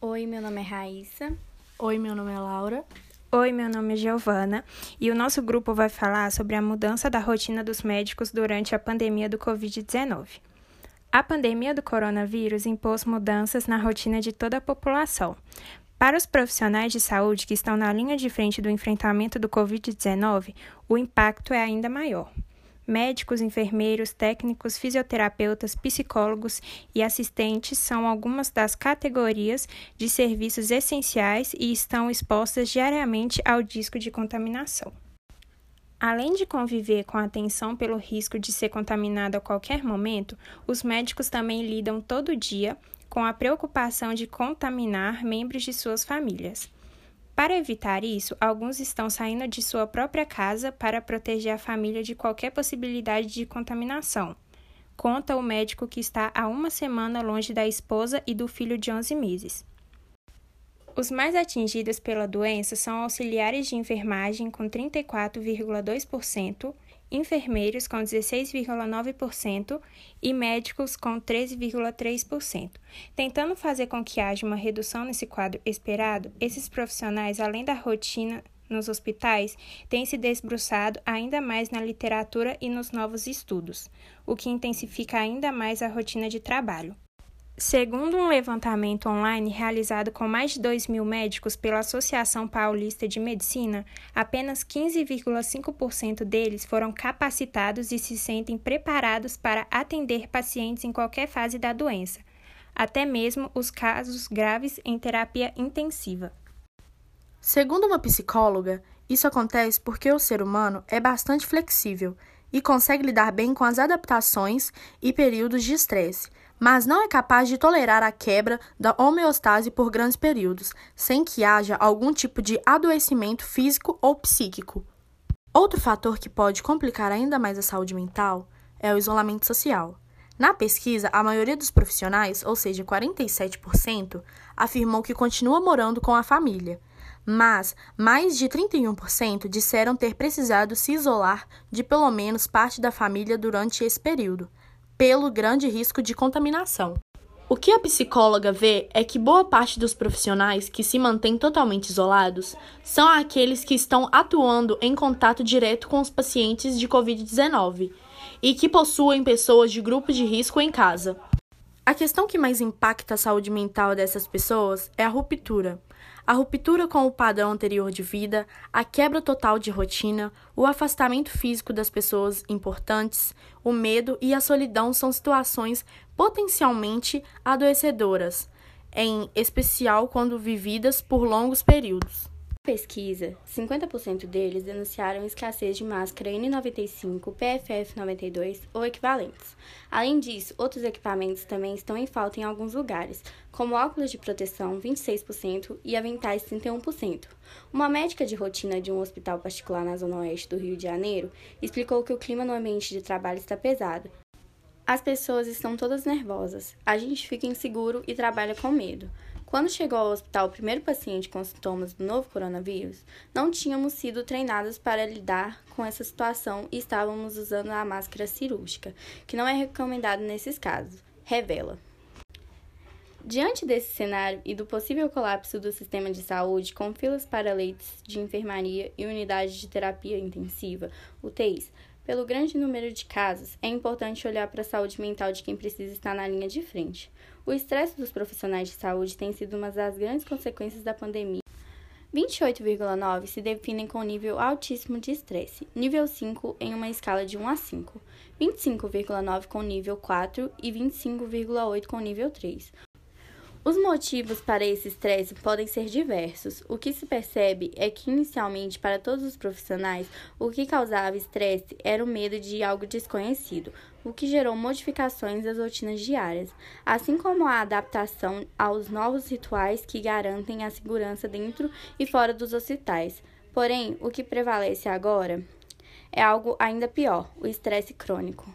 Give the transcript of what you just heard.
Oi, meu nome é Raíssa. Oi, meu nome é Laura. Oi, meu nome é Giovana e o nosso grupo vai falar sobre a mudança da rotina dos médicos durante a pandemia do Covid-19. A pandemia do coronavírus impôs mudanças na rotina de toda a população. Para os profissionais de saúde que estão na linha de frente do enfrentamento do Covid-19, o impacto é ainda maior. Médicos, enfermeiros, técnicos, fisioterapeutas, psicólogos e assistentes são algumas das categorias de serviços essenciais e estão expostas diariamente ao risco de contaminação. Além de conviver com a atenção pelo risco de ser contaminado a qualquer momento, os médicos também lidam todo dia com a preocupação de contaminar membros de suas famílias. Para evitar isso, alguns estão saindo de sua própria casa para proteger a família de qualquer possibilidade de contaminação. Conta o médico que está há uma semana longe da esposa e do filho de 11 meses. Os mais atingidos pela doença são auxiliares de enfermagem, com 34,2%, enfermeiros com 16,9% e médicos com 13,3%. Tentando fazer com que haja uma redução nesse quadro esperado, esses profissionais, além da rotina nos hospitais, têm se desbruçado ainda mais na literatura e nos novos estudos, o que intensifica ainda mais a rotina de trabalho. Segundo um levantamento online realizado com mais de 2 mil médicos pela Associação Paulista de Medicina, apenas 15,5% deles foram capacitados e se sentem preparados para atender pacientes em qualquer fase da doença, até mesmo os casos graves em terapia intensiva. Segundo uma psicóloga, isso acontece porque o ser humano é bastante flexível e consegue lidar bem com as adaptações e períodos de estresse mas não é capaz de tolerar a quebra da homeostase por grandes períodos, sem que haja algum tipo de adoecimento físico ou psíquico. Outro fator que pode complicar ainda mais a saúde mental é o isolamento social. Na pesquisa, a maioria dos profissionais, ou seja, 47%, afirmou que continua morando com a família, mas mais de 31% disseram ter precisado se isolar de pelo menos parte da família durante esse período pelo grande risco de contaminação. O que a psicóloga vê é que boa parte dos profissionais que se mantêm totalmente isolados são aqueles que estão atuando em contato direto com os pacientes de Covid-19 e que possuem pessoas de grupo de risco em casa. A questão que mais impacta a saúde mental dessas pessoas é a ruptura. A ruptura com o padrão anterior de vida, a quebra total de rotina, o afastamento físico das pessoas importantes, o medo e a solidão são situações potencialmente adoecedoras, em especial quando vividas por longos períodos pesquisa, 50% deles denunciaram escassez de máscara N95, PFF92 ou equivalentes. Além disso, outros equipamentos também estão em falta em alguns lugares, como óculos de proteção, 26%, e aventais, 31%. Uma médica de rotina de um hospital particular na zona oeste do Rio de Janeiro explicou que o clima no ambiente de trabalho está pesado. As pessoas estão todas nervosas, a gente fica inseguro e trabalha com medo. Quando chegou ao hospital o primeiro paciente com sintomas do novo coronavírus, não tínhamos sido treinados para lidar com essa situação e estávamos usando a máscara cirúrgica, que não é recomendado nesses casos, revela. Diante desse cenário e do possível colapso do sistema de saúde, com filas para leitos de enfermaria e unidades de terapia intensiva, UTIs, pelo grande número de casos, é importante olhar para a saúde mental de quem precisa estar na linha de frente. O estresse dos profissionais de saúde tem sido uma das grandes consequências da pandemia. 28,9 se definem com nível altíssimo de estresse, nível 5 em uma escala de 1 a 5, 25,9 com nível 4 e 25,8 com nível 3. Os motivos para esse estresse podem ser diversos. O que se percebe é que, inicialmente, para todos os profissionais, o que causava estresse era o medo de algo desconhecido, o que gerou modificações das rotinas diárias, assim como a adaptação aos novos rituais que garantem a segurança dentro e fora dos hospitais. Porém, o que prevalece agora é algo ainda pior: o estresse crônico.